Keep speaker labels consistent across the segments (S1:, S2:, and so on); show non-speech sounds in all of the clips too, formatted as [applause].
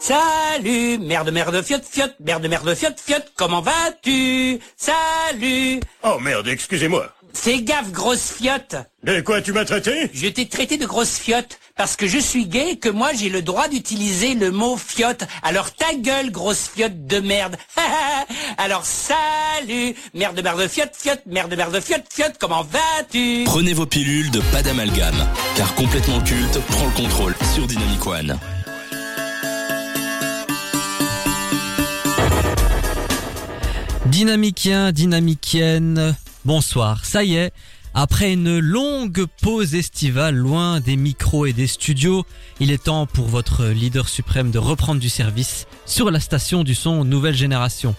S1: Salut, merde, merde, fiotte, fiotte, merde, merde, fiotte, fiotte, comment vas-tu? Salut
S2: Oh merde, excusez-moi.
S1: C'est gaffe, grosse fiotte
S2: De quoi tu m'as traité?
S1: Je t'ai traité de grosse fiotte parce que je suis gay et que moi j'ai le droit d'utiliser le mot fiotte. Alors ta gueule, grosse fiotte de merde [laughs] Alors salut Merde, merde, fiotte, fiotte, merde, merde, fiotte, fiotte, comment vas-tu?
S3: Prenez vos pilules de pas d'amalgame, car complètement culte prend le contrôle sur Dynamic One.
S4: Dynamicien, dynamicienne, bonsoir. Ça y est, après une longue pause estivale loin des micros et des studios, il est temps pour votre leader suprême de reprendre du service sur la station du son nouvelle génération.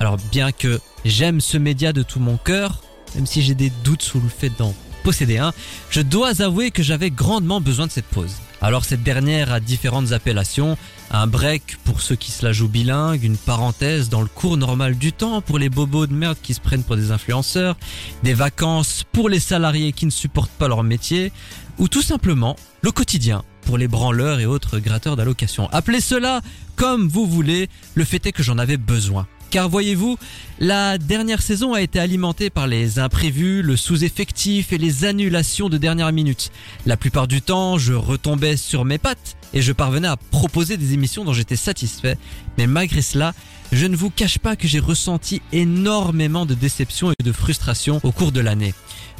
S4: Alors bien que j'aime ce média de tout mon cœur, même si j'ai des doutes sous le fait d'en posséder un, je dois avouer que j'avais grandement besoin de cette pause. Alors cette dernière a différentes appellations, un break pour ceux qui se la jouent bilingue, une parenthèse dans le cours normal du temps pour les bobos de merde qui se prennent pour des influenceurs, des vacances pour les salariés qui ne supportent pas leur métier, ou tout simplement le quotidien pour les branleurs et autres gratteurs d'allocations. Appelez cela comme vous voulez, le fait est que j'en avais besoin. Car voyez-vous, la dernière saison a été alimentée par les imprévus, le sous-effectif et les annulations de dernière minute. La plupart du temps, je retombais sur mes pattes et je parvenais à proposer des émissions dont j'étais satisfait. Mais malgré cela, je ne vous cache pas que j'ai ressenti énormément de déception et de frustration au cours de l'année.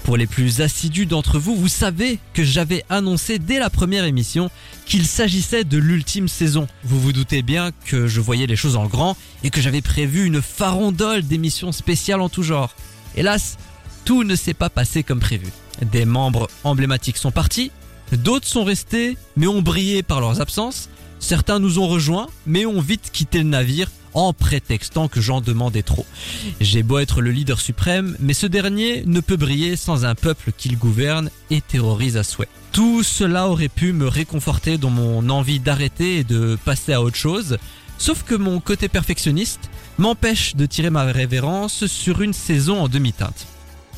S4: Pour les plus assidus d'entre vous, vous savez que j'avais annoncé dès la première émission qu'il s'agissait de l'ultime saison. Vous vous doutez bien que je voyais les choses en grand et que j'avais prévu une farandole d'émissions spéciales en tout genre. Hélas, tout ne s'est pas passé comme prévu. Des membres emblématiques sont partis, d'autres sont restés mais ont brillé par leurs absences, certains nous ont rejoints mais ont vite quitté le navire en prétextant que j'en demandais trop. J'ai beau être le leader suprême, mais ce dernier ne peut briller sans un peuple qu'il gouverne et terrorise à souhait. Tout cela aurait pu me réconforter dans mon envie d'arrêter et de passer à autre chose, sauf que mon côté perfectionniste m'empêche de tirer ma révérence sur une saison en demi-teinte.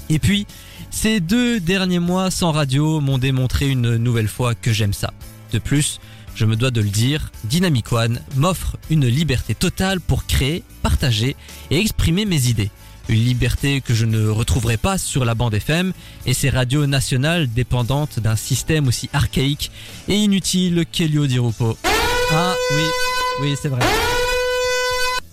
S4: Et puis, ces deux derniers mois sans radio m'ont démontré une nouvelle fois que j'aime ça. De plus, je me dois de le dire, Dynamic One m'offre une liberté totale pour créer, partager et exprimer mes idées. Une liberté que je ne retrouverai pas sur la bande FM et ces radios nationales dépendantes d'un système aussi archaïque et inutile qu'Elio Di Rupo. Ah oui, oui c'est vrai.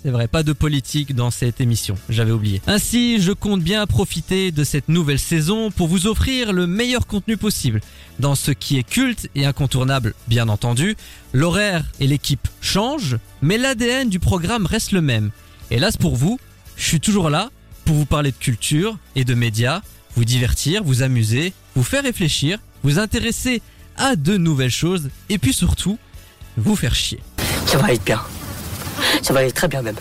S4: C'est vrai, pas de politique dans cette émission, j'avais oublié. Ainsi, je compte bien profiter de cette nouvelle saison pour vous offrir le meilleur contenu possible. Dans ce qui est culte et incontournable, bien entendu, l'horaire et l'équipe changent, mais l'ADN du programme reste le même. Hélas pour vous, je suis toujours là pour vous parler de culture et de médias, vous divertir, vous amuser, vous faire réfléchir, vous intéresser à de nouvelles choses et puis surtout, vous faire chier.
S5: Ça va être bien. Ça va aller très bien même.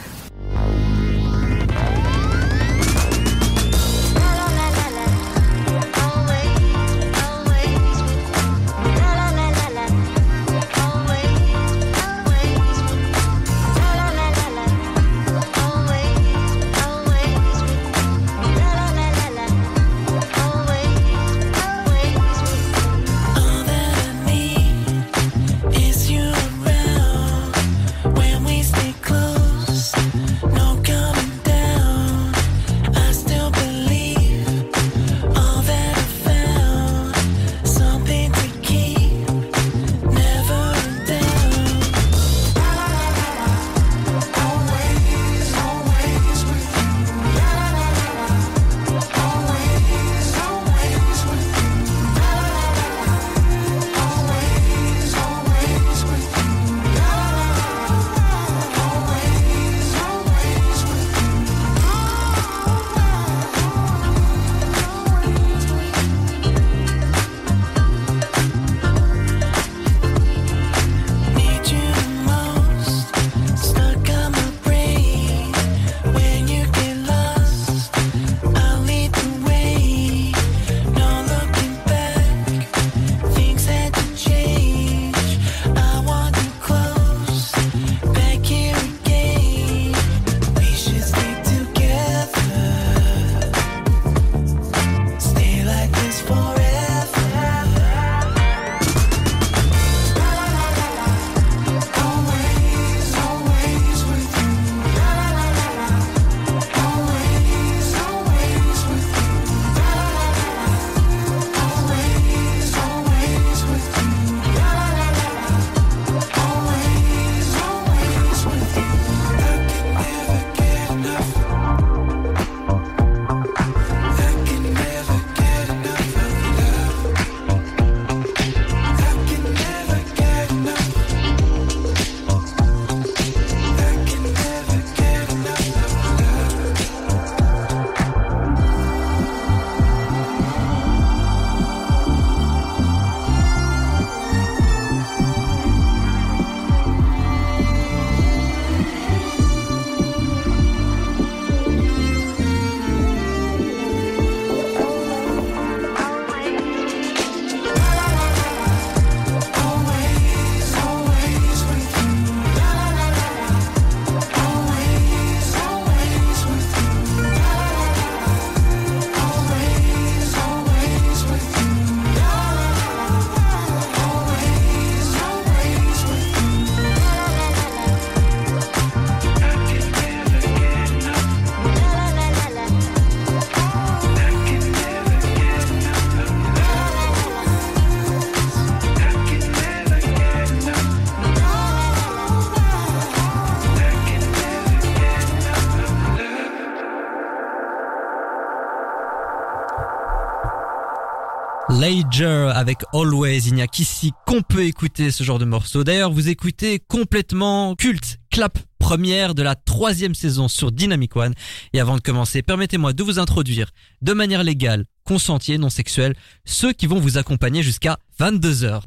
S4: Lager avec Always. Il n'y a qu'ici qu'on peut écouter ce genre de morceau. D'ailleurs, vous écoutez complètement culte, clap première de la troisième saison sur Dynamic One. Et avant de commencer, permettez-moi de vous introduire de manière légale, consentie non sexuelle, ceux qui vont vous accompagner jusqu'à 22h.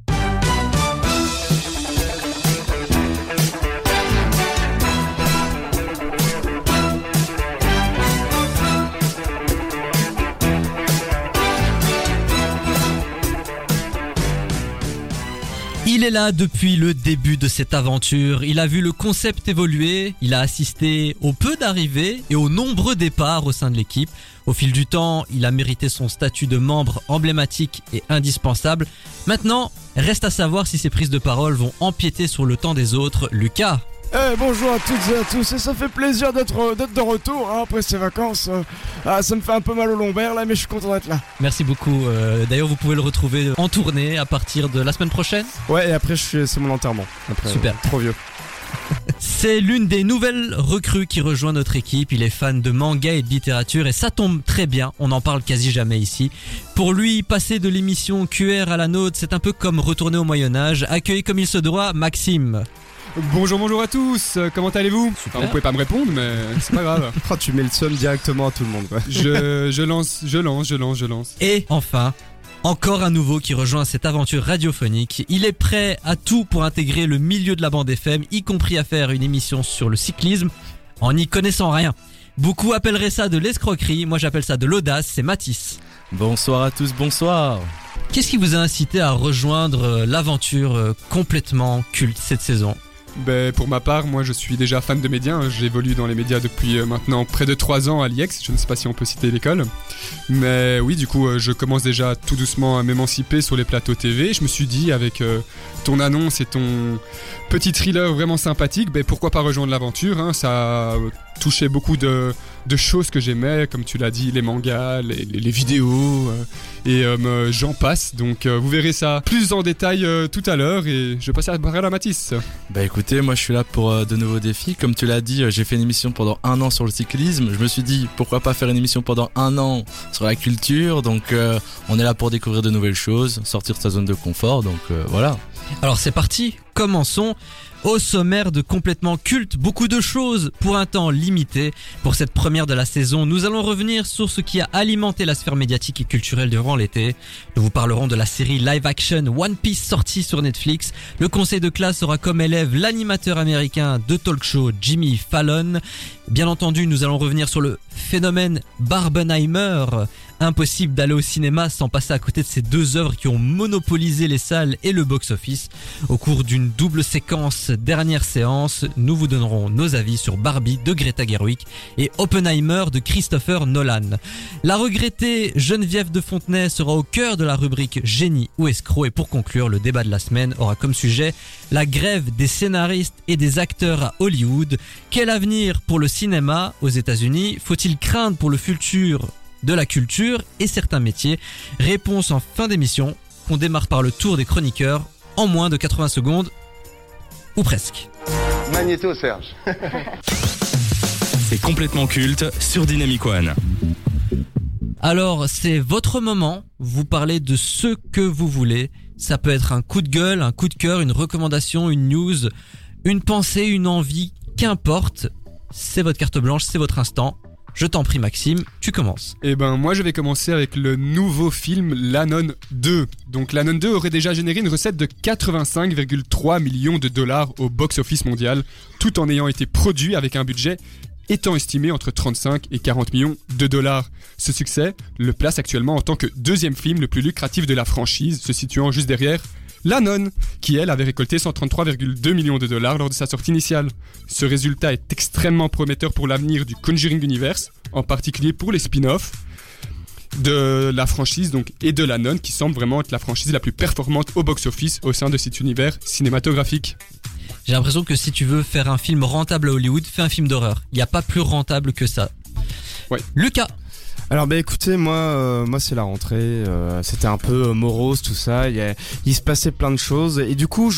S4: Il est là depuis le début de cette aventure. Il a vu le concept évoluer, il a assisté au peu d'arrivées et aux nombreux départs au sein de l'équipe. Au fil du temps, il a mérité son statut de membre emblématique et indispensable. Maintenant, reste à savoir si ses prises de parole vont empiéter sur le temps des autres. Lucas
S6: eh, bonjour à toutes et à tous, et ça fait plaisir d'être d'être de retour hein, après ces vacances. Ah, ça me fait un peu mal au lombaire là, mais je suis content d'être là.
S4: Merci beaucoup. Euh, D'ailleurs, vous pouvez le retrouver en tournée à partir de la semaine prochaine.
S6: Ouais, et après, c'est mon enterrement. Après,
S4: Super.
S6: euh, trop vieux. [laughs]
S4: C'est l'une des nouvelles recrues qui rejoint notre équipe. Il est fan de manga et de littérature et ça tombe très bien. On n'en parle quasi jamais ici. Pour lui, passer de l'émission QR à la nôtre, c'est un peu comme retourner au Moyen-Âge. Accueilli comme il se doit, Maxime.
S7: Bonjour, bonjour à tous, euh, comment allez-vous Enfin, Vous pouvez pas me répondre, mais c'est pas grave. [laughs]
S6: Oh, tu mets le seum directement à tout le monde. Quoi.
S7: Je, je lance, je lance, je lance, je lance.
S4: Et enfin, encore un nouveau qui rejoint cette aventure radiophonique. Il est prêt à tout pour intégrer le milieu de la bande FM, y compris à faire une émission sur le cyclisme, en n'y connaissant rien. Beaucoup appelleraient ça de l'escroquerie, moi j'appelle ça de l'audace, c'est Matisse.
S8: Bonsoir à tous, bonsoir.
S4: Qu'est-ce qui vous a incité à rejoindre euh, l'aventure euh, complètement culte cette saison?
S7: Ben, pour ma part, moi je suis déjà fan de médias, hein. j'évolue dans les médias depuis euh, maintenant près de 3 ans à l'IEX, je ne sais pas si on peut citer l'école. Mais oui, du coup, euh, je commence déjà tout doucement à m'émanciper sur les plateaux TV. Je me suis dit, avec euh, ton annonce et ton petit thriller vraiment sympathique, ben, pourquoi pas rejoindre l'aventure hein. Ça a touché beaucoup de, de choses que j'aimais, comme tu l'as dit, les mangas, les, les- les vidéos, euh, et euh, j'en passe. Donc euh, vous verrez ça plus en détail euh, tout à l'heure, et je passe à la parole à Matisse.
S8: Bah écoutez, moi je suis là pour euh, de nouveaux défis. Comme tu l'as dit, euh, j'ai fait une émission pendant un an sur le cyclisme. Je me suis dit pourquoi pas faire une émission pendant un an sur la culture? Donc euh, on est là pour découvrir de nouvelles choses, sortir de sa zone de confort. Donc euh, voilà.
S4: Alors c'est parti, commençons. Au sommaire de complètement culte, beaucoup de choses pour un temps limité. Pour cette première de la saison, nous allons revenir sur ce qui a alimenté la sphère médiatique et culturelle durant l'été. Nous vous parlerons de la série live action One Piece sortie sur Netflix. Le conseil de classe aura comme élève l'animateur américain de talk show Jimmy Fallon. Bien entendu, nous allons revenir sur le phénomène Barbenheimer. Impossible d'aller au cinéma sans passer à côté de ces deux œuvres qui ont monopolisé les salles et le box-office. Au cours d'une double séquence dernière séance, nous vous donnerons nos avis sur Barbie de Greta Gerwig et Oppenheimer de Christopher Nolan. La regrettée Geneviève de Fontenay sera au cœur de la rubrique Génie ou escroc et pour conclure, le débat de la semaine aura comme sujet la grève des scénaristes et des acteurs à Hollywood. Quel avenir pour le cinéma aux États-Unis? Faut-il craindre pour le futur de la culture et certains métiers Réponse en fin d'émission. On démarre par le tour des chroniqueurs en moins de 80 secondes ou presque.
S9: Magnéto, Serge. [laughs]
S3: C'est complètement culte sur Dynamic One.
S4: Alors, c'est votre moment. Vous parlez de ce que vous voulez. Ça peut être un coup de gueule, un coup de cœur, une recommandation, une news, une pensée, une envie, qu'importe. C'est votre carte blanche, c'est votre instant. Je t'en prie, Maxime, tu commences.
S7: Et ben moi je vais commencer avec le nouveau film L'Anon 2. Donc L'Anon 2 aurait déjà généré une recette de 85,3 millions de dollars au box-office mondial, tout en ayant été produit avec un budget étant estimé entre 35 et 40 millions de dollars. Ce succès le place actuellement en tant que deuxième film le plus lucratif de la franchise, se situant juste derrière La Nonne, qui elle avait récolté 133,2 millions de dollars lors de sa sortie initiale. Ce résultat est extrêmement prometteur pour l'avenir du Conjuring Universe, en particulier pour les spin-offs de la franchise donc et de la nonne qui semble vraiment être la franchise la plus performante au box-office au sein de cet univers cinématographique.
S4: J'ai l'impression que si tu veux faire un film rentable à Hollywood, fais un film d'horreur. Il n'y a pas plus rentable que ça.
S7: Ouais.
S4: Lucas,
S6: Alors bah écoutez, moi, euh, moi c'est la rentrée, euh, c'était un peu euh, morose tout ça, il, y a- il se passait plein de choses et du coup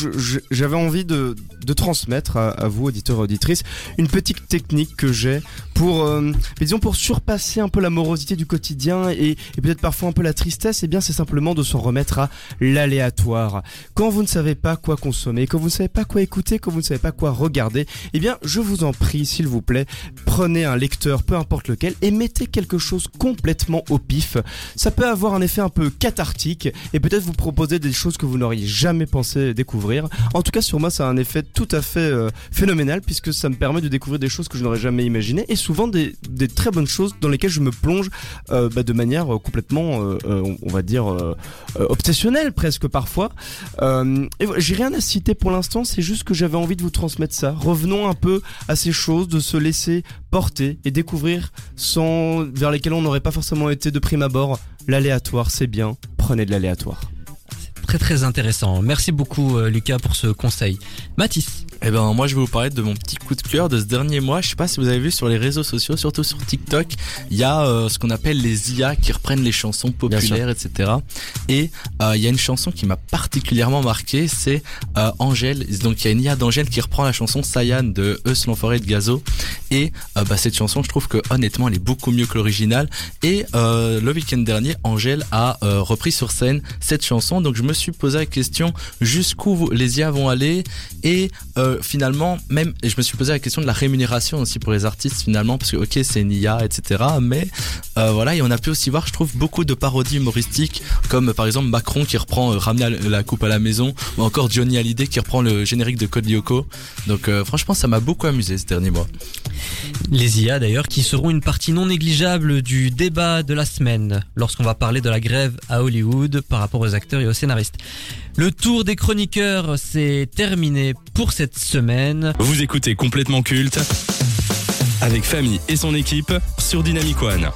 S6: j'avais envie de, de transmettre à, à vous auditeurs et auditrices une petite technique que j'ai pour, euh, disons pour surpasser un peu la morosité du quotidien et, et peut-être parfois un peu la tristesse. Et bien c'est simplement de s'en remettre à l'aléatoire. Quand vous ne savez pas quoi consommer, quand vous ne savez pas quoi écouter, quand vous ne savez pas quoi regarder, eh bien je vous en prie s'il vous plaît, prenez un lecteur, peu importe lequel, et mettez quelque chose complètement au pif. Ça peut avoir un effet un peu cathartique et peut-être vous proposer des choses que vous n'auriez jamais pensé découvrir. En tout cas, sur moi, ça a un effet tout à fait euh, phénoménal puisque ça me permet de découvrir des choses que je n'aurais jamais imaginées et souvent des, très bonnes choses dans lesquelles je me plonge euh, bah, de manière euh, complètement, on- va dire, obsessionnelle presque parfois. J'ai rien à citer pour l'instant, c'est juste que j'avais envie de vous transmettre ça. Revenons un peu à ces choses, de se laisser porter et découvrir sans vers lesquelles on n'aurait pas forcément été de prime abord. L'aléatoire, c'est bien. Prenez de l'aléatoire.
S4: Très très intéressant. Merci beaucoup euh, Lucas pour ce conseil. Mathis.
S8: Eh ben moi je vais vous parler de mon petit coup de cœur de ce dernier mois. Je sais pas si vous avez vu sur les réseaux sociaux, surtout sur TikTok, il y a euh, ce qu'on appelle les IA qui reprennent les chansons populaires, etc. Et euh, il y a une chanson qui m'a particulièrement marqué, c'est euh, Angèle. Donc il y a une IA d'Angèle qui reprend la chanson Sayan de Eus l'enfoiré de Gazo. Et euh, bah, cette chanson, je trouve que honnêtement elle est beaucoup mieux que l'original. Et euh, le week-end dernier, Angèle a euh, repris sur scène cette chanson. Donc je me suis posé la question jusqu'où les IA vont aller? Et euh, finalement même je me suis posé la question de la rémunération aussi pour les artistes finalement parce que ok c'est une IA etc mais euh, voilà et on a pu aussi voir je trouve beaucoup de parodies humoristiques comme par exemple Macron qui reprend euh, ramener la- coupe à la maison ou encore Johnny Hallyday qui reprend le générique de Code Lyoko donc euh, franchement ça m'a beaucoup amusé ce dernier mois
S4: Les IA d'ailleurs qui seront une partie non négligeable du débat de la semaine lorsqu'on va parler de la grève à Hollywood par rapport aux acteurs et aux scénaristes. Le tour des chroniqueurs c'est terminé pour cette semaine.
S3: Vous écoutez complètement culte avec Famille et son équipe sur Dynamic One.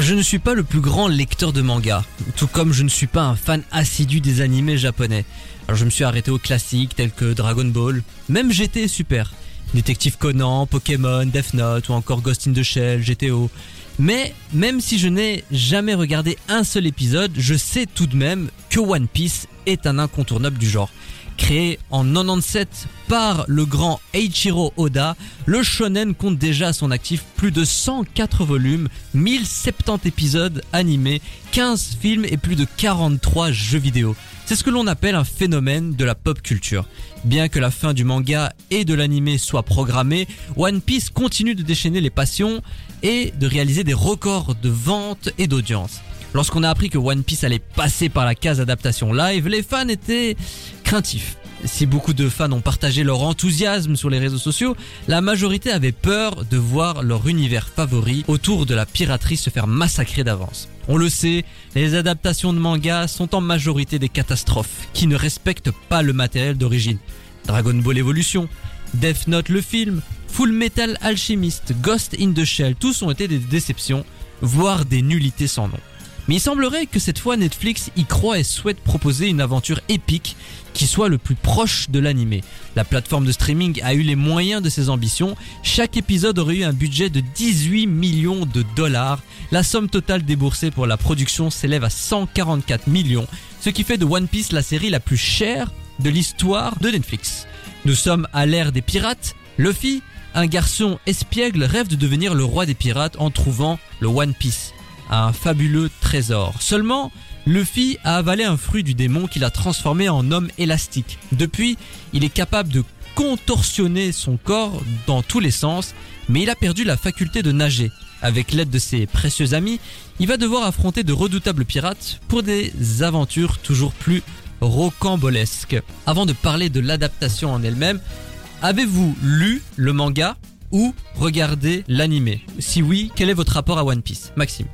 S4: Je ne suis pas le plus grand lecteur de manga, tout comme je ne suis pas un fan assidu des animés japonais. Alors je me suis arrêté aux classiques tels que Dragon Ball, même GT est super. Détective Conan, Pokémon, Death Note ou encore Ghost in the Shell, GTO. Mais même si je n'ai jamais regardé un seul épisode, je sais tout de même que One Piece est un incontournable du genre. Créé en 97 par le grand Eiichiro Oda, le shonen compte déjà à son actif plus de 104 volumes, 1070 épisodes animés, 15 films et plus de 43 jeux vidéo. C'est ce que l'on appelle un phénomène de la pop culture. Bien que la fin du manga et de l'animé soit programmée, One Piece continue de déchaîner les passions et de réaliser des records de vente et d'audience. Lorsqu'on a appris que One Piece allait passer par la case adaptation live, les fans étaient craintifs. Si beaucoup de fans ont partagé leur enthousiasme sur les réseaux sociaux, la majorité avait peur de voir leur univers favori autour de la piraterie se faire massacrer d'avance. On le sait, les adaptations de manga sont en majorité des catastrophes qui ne respectent pas le matériel d'origine. Dragon Ball Evolution, Death Note le film, Full Metal Alchemist, Ghost in the Shell, tous ont été des déceptions, voire des nullités sans nom. Mais il semblerait que cette fois Netflix y croit et souhaite proposer une aventure épique qui soit le plus proche de l'animé. La plateforme de streaming a eu les moyens de ses ambitions. Chaque épisode aurait eu un budget de 18 millions de dollars. La somme totale déboursée pour la production s'élève à 144 millions, ce qui fait de One Piece la série la plus chère de l'histoire de Netflix. Nous sommes à l'ère des pirates. Luffy, un garçon espiègle, rêve de devenir le roi des pirates en trouvant le One Piece, un fabuleux trésor. Seulement, Luffy a avalé un fruit du démon qui l'a transformé en homme élastique. Depuis, il est capable de contorsionner son corps dans tous les sens, mais il a perdu la faculté de nager. Avec l'aide de ses précieux amis, il va devoir affronter de redoutables pirates pour des aventures toujours plus rocambolesques. Avant de parler de l'adaptation en elle-même, avez-vous lu le manga ou regardé l'animé? Si oui, quel est votre rapport à One Piece? Maxime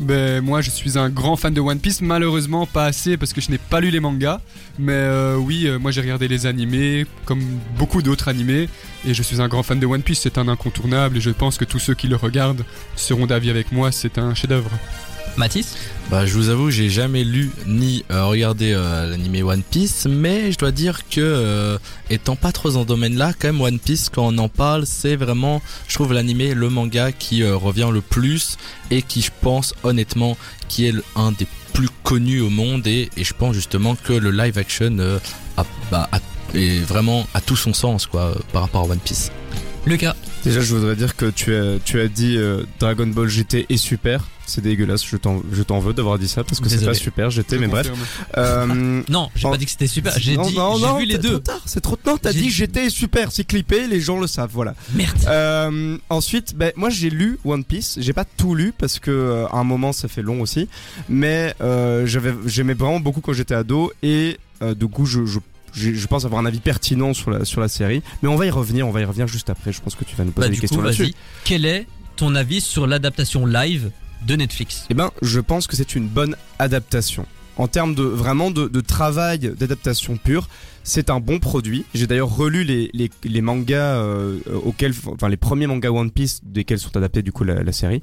S7: Ben moi je suis un grand fan de One Piece, malheureusement pas assez parce que je n'ai pas lu les mangas, mais euh, oui euh, moi j'ai regardé les animés comme beaucoup d'autres animés. Et je suis un grand fan de One Piece, c'est un incontournable. Et je pense que tous ceux qui le regardent seront d'avis avec moi, c'est un chef-d'œuvre.
S4: Mathis
S8: Bah, je vous avoue, j'ai jamais lu ni euh, regardé euh, l'animé One Piece, mais je dois dire que, euh, étant pas trop dans ce domaine-là, quand même One Piece, quand on en parle, c'est vraiment, je trouve l'animé, le manga qui euh, revient le plus et qui, je pense, honnêtement, qui est un des plus connus au monde et, et je pense justement que le live action a, bah, a- est vraiment à tout son sens quoi par rapport à One Piece.
S4: Lucas
S6: Déjà, je voudrais dire que tu as, tu as dit euh, Dragon Ball GT est super. C'est dégueulasse, je t'en, je t'en veux d'avoir dit ça parce que c'est pas super GT,
S7: Je
S6: mais bref. Euh, [laughs]
S4: Non, j'ai pas dit que c'était super. J'ai dit, j'ai
S6: non,
S4: vu les
S6: c'est
S4: deux.
S6: trop tard, c'est trop tard. T'as dit GT est super, c'est clippé, les gens le savent, voilà.
S4: Merde.
S6: Euh, ensuite, ben, moi j'ai lu One Piece. J'ai pas tout lu parce que euh, à un moment ça fait long aussi, mais euh, j'avais, j'aimais vraiment beaucoup quand j'étais ado et euh, de coup je, je je pense avoir un avis pertinent sur la sur la série, mais on va y revenir, on va y revenir juste après. Je pense que tu vas nous poser
S4: Bah,
S6: des
S4: du
S6: questions là-dessus.
S4: Quel est ton avis sur l'adaptation live de Netflix?
S6: Eh ben, je pense que c'est une bonne adaptation. En termes de vraiment de, de travail d'adaptation pure, c'est un bon produit. J'ai d'ailleurs relu les, les, les mangas euh, auxquels, enfin les premiers mangas One Piece desquels sont adaptés du coup la, la série,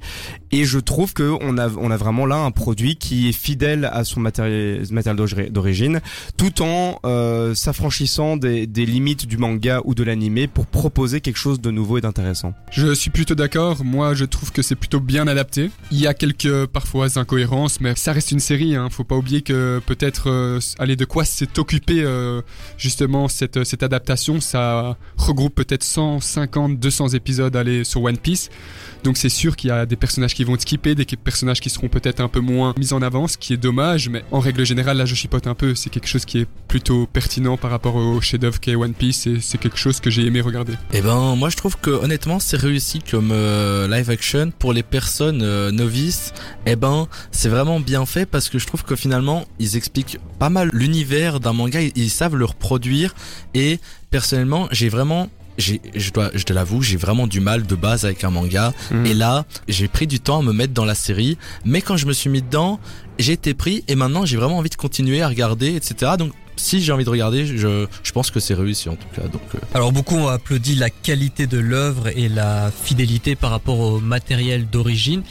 S6: et je trouve que on a on a vraiment là un produit qui est fidèle à son matériel matériel d'ori- d'origine, tout en euh, s'affranchissant des, des limites du manga ou de l'animé pour proposer quelque chose de nouveau et d'intéressant.
S7: Je suis plutôt d'accord. Moi, je trouve que c'est plutôt bien adapté. Il y a quelques parfois incohérences, mais ça reste une série. Hein. Faut pas oublier que peut-être, euh, allez, de quoi s'est occupé euh, justement cette cette adaptation. Ça regroupe peut-être 150, 200 épisodes allez sur One Piece. Donc c'est sûr qu'il y a des personnages qui vont être skippés, des personnages qui seront peut-être un peu moins mis en avant, ce qui est dommage. Mais en règle générale, là, je chipote un peu. C'est quelque chose qui est plutôt pertinent par rapport au chef-d'œuvre qu'est One Piece, et c'est quelque chose que j'ai aimé regarder.
S8: Eh ben, moi je trouve que honnêtement c'est réussi comme euh, live action pour les personnes euh, novices. Eh ben, c'est vraiment bien fait parce que je trouve que finalement ils expliquent pas mal l'univers d'un manga, ils, ils savent le et personnellement j'ai vraiment je dois, je te l'avoue, j'ai vraiment du mal de base avec un manga.
S6: Mhm.
S8: Et là, j'ai pris du temps à me mettre dans la série. Mais quand je me suis mis dedans, j'ai été pris et maintenant j'ai vraiment envie de continuer à regarder, etc. Donc, si j'ai envie de regarder, je, je pense que c'est réussi en tout cas. Donc, euh,
S4: Alors beaucoup ont applaudi la qualité de l'œuvre et la fidélité par rapport au matériel d'origine.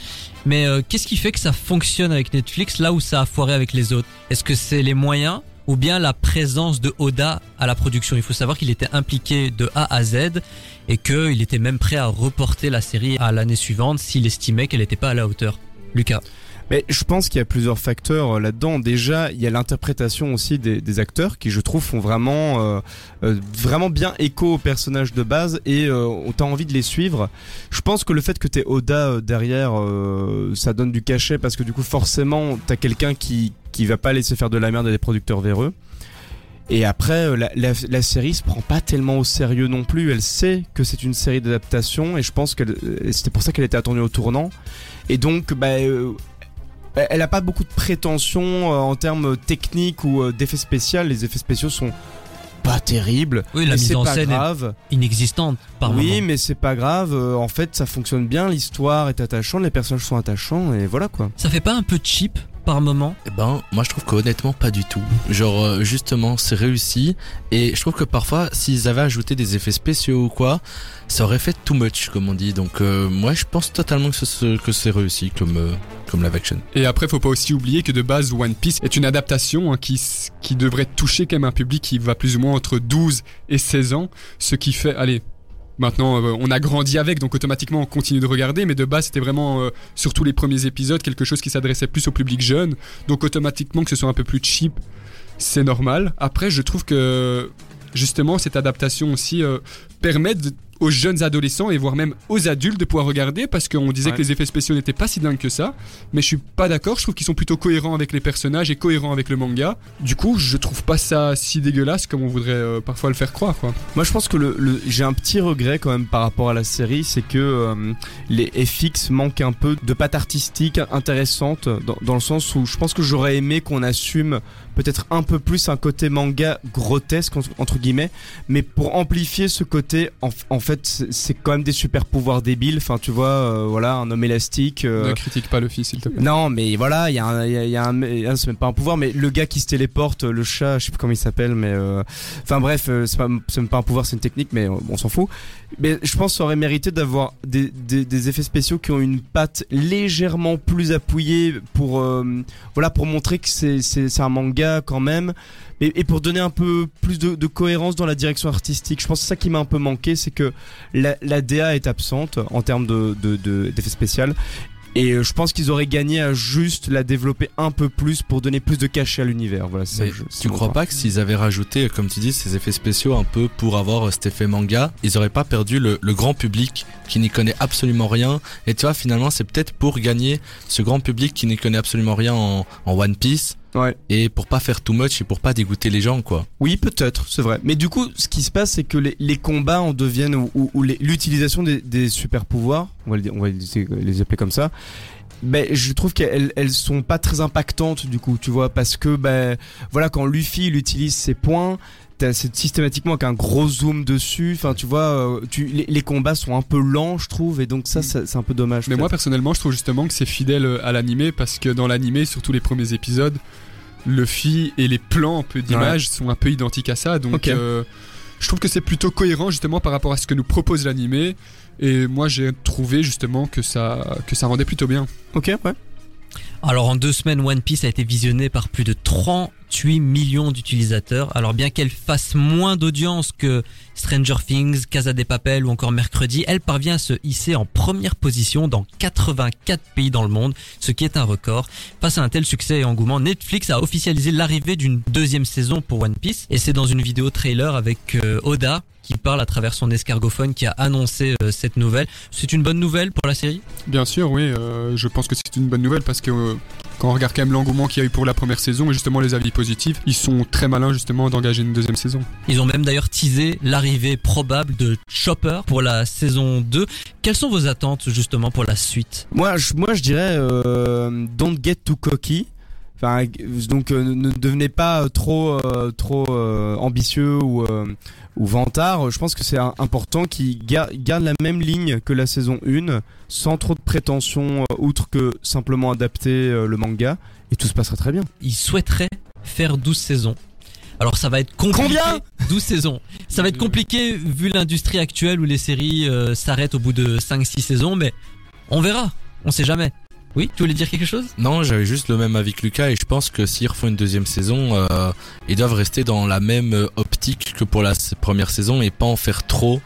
S4: Mais euh, qu'est-ce qui fait que ça fonctionne avec Netflix là où ça a foiré avec les autres? Est-ce que c'est les moyens ou bien la présence de Oda à la production Il faut savoir qu'il était impliqué de A à Z et qu'il était même prêt à reporter la série à l'année suivante s'il estimait qu'elle n'était pas à la hauteur. Lucas.
S6: Mais je pense qu'il y a plusieurs facteurs euh, là-dedans. Déjà, il y a l'interprétation aussi des, des acteurs qui, je trouve, font vraiment, euh, euh, vraiment bien écho aux personnages de base et euh, on t'a envie de les suivre. Je pense que le fait que t'aies Oda euh, derrière, euh, ça donne du cachet parce que du coup, forcément, t'as quelqu'un qui qui va pas laisser faire de la merde à des producteurs véreux. Et après, euh, la, la, la série se prend pas tellement au sérieux non plus. Elle sait que c'est une série d'adaptation et je pense que c'était pour ça qu'elle était attendue au tournant. Et donc, bah, euh, elle a pas beaucoup de prétentions euh, en termes techniques ou euh, d'effets spéciaux. Les effets spéciaux sont pas terribles.
S4: Oui, la
S6: mais
S4: mise en
S6: pas
S4: scène
S6: grave.
S4: est inexistante par
S6: oui,
S4: moment.
S6: mais c'est pas grave. Euh, en fait, ça fonctionne bien. L'histoire est attachante, les personnages sont attachants et voilà quoi.
S4: Ça fait pas un peu cheap par moment
S8: Eh ben, moi je trouve qu'honnêtement pas du tout. Genre euh, justement c'est réussi et je trouve que parfois s'ils avaient ajouté des effets spéciaux ou quoi, ça aurait fait too much comme on dit. Donc euh, moi je pense totalement que ce- que c'est réussi comme euh, comme live action.
S7: Et après, faut pas aussi oublier que de base, One Piece est une adaptation hein, qui, s- qui devrait toucher quand même un public qui va plus ou moins entre 12 et 16 ans. Ce qui fait, allez, maintenant euh, on a grandi avec, donc automatiquement on continue de regarder, mais de base c'était vraiment, euh, sur tous les premiers épisodes, quelque chose qui s'adressait plus au public jeune. Donc automatiquement que ce soit un peu plus cheap, c'est normal. Après, je trouve que justement cette adaptation aussi euh, permet de- aux jeunes adolescents et voire même aux adultes de pouvoir regarder parce qu'on disait
S6: Ouais.
S7: que les effets spéciaux n'étaient pas si dingues que ça. Mais je suis pas d'accord. Je trouve qu'ils sont plutôt cohérents avec les personnages et cohérents avec le manga. Du coup je trouve pas ça si dégueulasse comme on voudrait euh, parfois le faire croire quoi.
S6: Moi, je pense que le, le- j'ai un petit regret quand même par rapport à la série, c'est que euh, les FX manquent un peu de patte artistique intéressante dans, dans le sens où je pense que j'aurais aimé qu'on assume peut-être un peu plus un côté manga grotesque entre, guillemets, mais pour amplifier ce côté, en, en fait, c'est quand même des super pouvoirs débiles. Enfin, tu vois, euh, voilà, un homme élastique. euh,
S7: ne critique pas le fils s'il te plaît
S6: non, mais voilà, il y a un, y a- y a c'est même pas un pouvoir, mais le gars qui se téléporte, le chat, je sais plus comment il s'appelle, mais euh, enfin bref, c'est même pas un pouvoir, c'est une technique, mais on s'en fout. Mais je pense que ça aurait mérité d'avoir des, des, des effets spéciaux qui ont une patte légèrement plus appuyée pour euh, voilà pour montrer que c'est un manga quand même et, pour donner un peu plus de, de cohérence dans la direction artistique. Je pense que c'est ça qui m'a un peu manqué, c'est que la, la DA est absente en termes de de- de- d'effets spéciaux. Et euh, je pense qu'ils auraient gagné à juste la développer un peu plus pour donner plus de cachet à l'univers. Voilà, c'est
S8: tu crois pas que s'ils avaient rajouté, comme tu dis, ces effets spéciaux un peu pour avoir euh, cet effet manga, ils auraient pas perdu le, le grand public qui n'y connaît absolument rien? Et tu vois, finalement, c'est peut-être pour gagner ce grand public qui n'y connaît absolument rien en, en One Piece.
S6: Ouais.
S8: Et pour pas faire too much et pour pas dégoûter les gens, quoi.
S6: Oui, peut-être, c'est vrai. Mais du coup, ce qui se passe, c'est que les, les combats en deviennent ou, ou- ou les- l'utilisation des, des super pouvoirs, on va, on les, les appeler comme ça. Ben, je trouve qu'elles elles sont pas très impactantes du coup, tu vois, parce que ben voilà quand Luffy il utilise ses points, c'est systématiquement avec un gros zoom dessus. Enfin, tu vois, euh, tu, les, les combats sont un peu lents, je trouve, et donc ça, ça- c'est un peu dommage.
S7: Mais moi personnellement, je trouve justement que c'est fidèle euh, à l'animé parce que dans l'animé, surtout les premiers épisodes, Luffy et les plans un peu d'image sont un peu identiques à ça. Donc euh, je trouve que c'est plutôt cohérent justement par rapport à ce que nous propose l'animé. Et moi j'ai trouvé justement que ça, que ça rendait plutôt bien.
S6: ok, ouais.
S4: Alors en deux semaines, One Piece a été visionné par plus de 38 millions d'utilisateurs. Alors bien qu'elle fasse moins d'audience que Stranger Things, Casa des Papel ou encore Mercredi, elle parvient à se hisser en première position dans 84 pays dans le monde, ce qui est un record. Face à un tel succès et engouement, Netflix a officialisé l'arrivée d'une deuxième saison pour One Piece. Et c'est dans une vidéo trailer avec euh, Oda qui parle à travers son escargophone qui a annoncé euh, cette nouvelle. C'est une bonne nouvelle pour la série?
S7: Bien sûr, oui, euh, je pense que c'est une bonne nouvelle parce que euh, quand on regarde quand même l'engouement qu'il y a eu pour la première saison et justement les avis positifs, ils sont très malins justement d'engager une deuxième saison.
S4: Ils ont même d'ailleurs teasé l'arrivée probable de Chopper pour la saison 2. Quelles sont vos attentes justement pour la suite?
S6: Moi, je, moi, je dirais euh, don't get too cocky. Enfin, donc euh, ne devenez pas euh, trop euh, trop euh, ambitieux ou ou vantard. Je pense que c'est important qu'ils gar- gardent la même ligne que la saison 1 sans trop de prétention outre que simplement adapter le manga et tout se passera très bien.
S4: Ils souhaiteraient faire 12 saisons. Alors ça va être compliqué.
S6: Combien?
S4: 12 saisons. Ça va être compliqué vu l'industrie actuelle où les séries s'arrêtent au bout de 5-6 saisons, mais on verra. On sait jamais. Oui, tu voulais dire quelque chose?
S8: Non, j'avais juste le même avis que Lucas et je pense que s'ils refont une deuxième saison, euh, ils doivent rester dans la même euh, optique que pour la première saison et pas en faire trop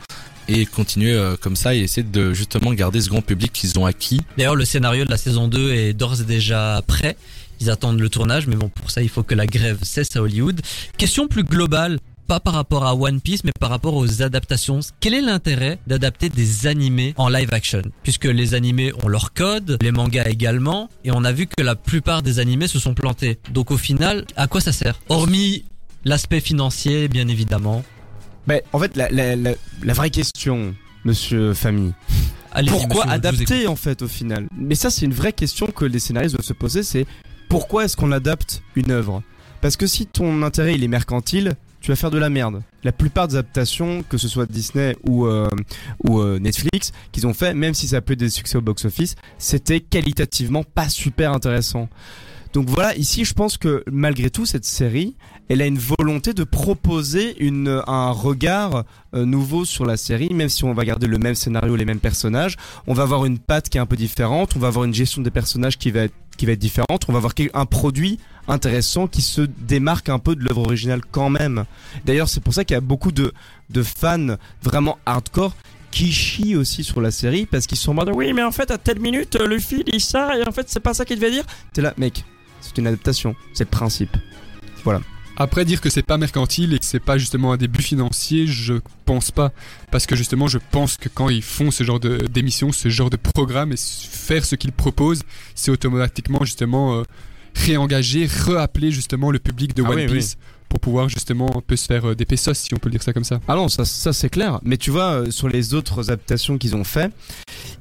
S8: et continuer euh, comme ça et essayer de justement garder ce grand public qu'ils ont acquis.
S4: D'ailleurs, le scénario de la saison 2 est d'ores et déjà prêt. Ils attendent le tournage, mais bon, pour ça, il faut que la grève cesse à Hollywood. Question plus globale, pas par rapport à One Piece, mais par rapport aux adaptations. Quel est l'intérêt d'adapter des animés en live action? Puisque les animés ont leur code, les mangas également, et on a vu que la plupart des animés se sont plantés. Donc au final, à quoi ça sert? Hormis l'aspect financier, bien évidemment.
S6: Mais en fait, la, la, la, la vraie question, Monsieur Famille, pourquoi
S4: monsieur,
S6: adapter en fait au final? Mais ça c'est une vraie question que les scénaristes doivent se poser, c'est pourquoi est-ce qu'on adapte une œuvre? Parce que si ton intérêt il est mercantile, tu vas faire de la merde. La plupart des adaptations, que ce soit Disney ou, euh, euh, Netflix, qu'ils ont fait, même si ça a pu être des succès au box-office, c'était qualitativement pas super intéressant. Donc voilà, ici je pense que malgré tout cette série, elle a une volonté de proposer une, un regard euh, nouveau sur la série, même si on va garder le même scénario, les mêmes personnages, on va avoir une patte qui est un peu différente, on va avoir une gestion des personnages qui va être, qui va être différente, on va avoir un produit intéressant qui se démarque un peu de l'œuvre originale quand même. D'ailleurs c'est pour ça qu'il y a beaucoup de, de fans vraiment hardcore qui chient aussi sur la série parce qu'ils sont en mode oui mais en fait à telle minute euh, Luffy dit ça et en fait c'est pas ça qu'il devait dire. T'es là mec, c'est une adaptation, c'est le principe.
S7: Après dire que c'est pas mercantile et que c'est pas justement un début financier, je pense pas parce que justement je pense que quand ils font ce genre de d'émission, ce genre de programme et faire ce qu'ils proposent, c'est automatiquement justement euh, réengager, reappeler justement le public de
S6: Ah
S7: One
S6: oui.
S7: Piece pour pouvoir justement un peu se faire euh, des pesos si on peut le dire ça comme ça.
S6: Ah non, ça, ça c'est clair. Mais tu vois, euh, sur les autres adaptations qu'ils ont fait,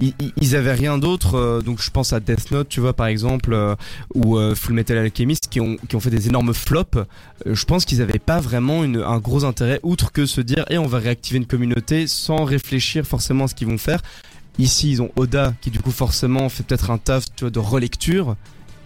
S6: ils, ils- avaient rien d'autre. euh, donc je pense à Death Note, tu vois, par exemple, ou Full Metal Alchemist, qui ont, qui ont fait des énormes flops. Je pense qu'ils avaient pas vraiment une, un gros intérêt, outre que se dire, et on va réactiver une communauté sans réfléchir forcément à ce qu'ils vont faire. Ici, ils ont Oda, qui du coup forcément fait peut-être un taf tu vois, de relecture,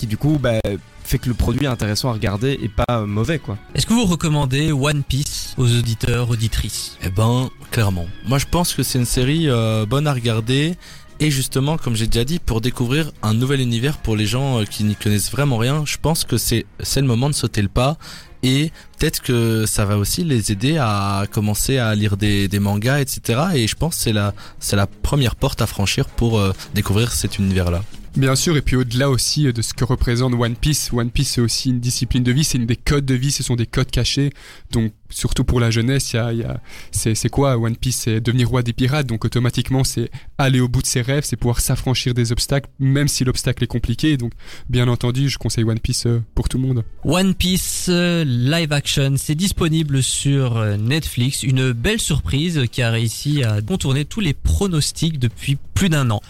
S6: qui du coup bah, fait que le produit est intéressant à regarder et pas euh, mauvais quoi.
S4: Est-ce que vous recommandez One Piece aux auditeurs, auditrices?
S8: Eh ben, clairement. Moi, je pense que c'est une série euh, bonne à regarder. Et justement, comme j'ai déjà dit, pour découvrir un nouvel univers pour les gens euh, qui n'y connaissent vraiment rien, je pense que c'est c'est le moment de sauter le pas. Et peut-être que ça va aussi les aider à commencer à lire des, des mangas, etc. Et je pense que c'est la, c'est la première porte à franchir pour euh, découvrir cet univers-là.
S7: Bien sûr, et puis au-delà aussi de ce que représente One Piece, One Piece c'est aussi une discipline de vie, c'est une des codes de vie, ce sont des codes cachés. Donc surtout pour la jeunesse, il y a, il y a c'est, c'est quoi? One Piece C'est devenir roi des pirates, donc automatiquement c'est aller au bout de ses rêves, c'est pouvoir s'affranchir des obstacles, même si l'obstacle est compliqué. Donc bien entendu, je conseille One Piece euh, pour tout le monde.
S4: One Piece euh, live action, c'est disponible sur euh, Netflix. Une belle surprise qui a réussi à contourner tous les pronostics depuis plus d'un an.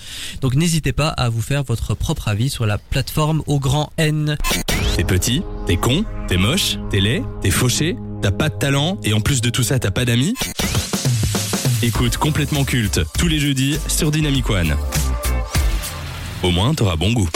S4: Donc n'hésitez pas à vous faire votre propre avis sur la plateforme au grand N.
S3: T'es petit, t'es con, t'es moche, t'es laid, t'es fauché, t'as pas de talent et en plus de tout ça t'as pas d'amis Écoute complètement culte tous les jeudis sur Dynamic One. Au moins t'auras bon goût.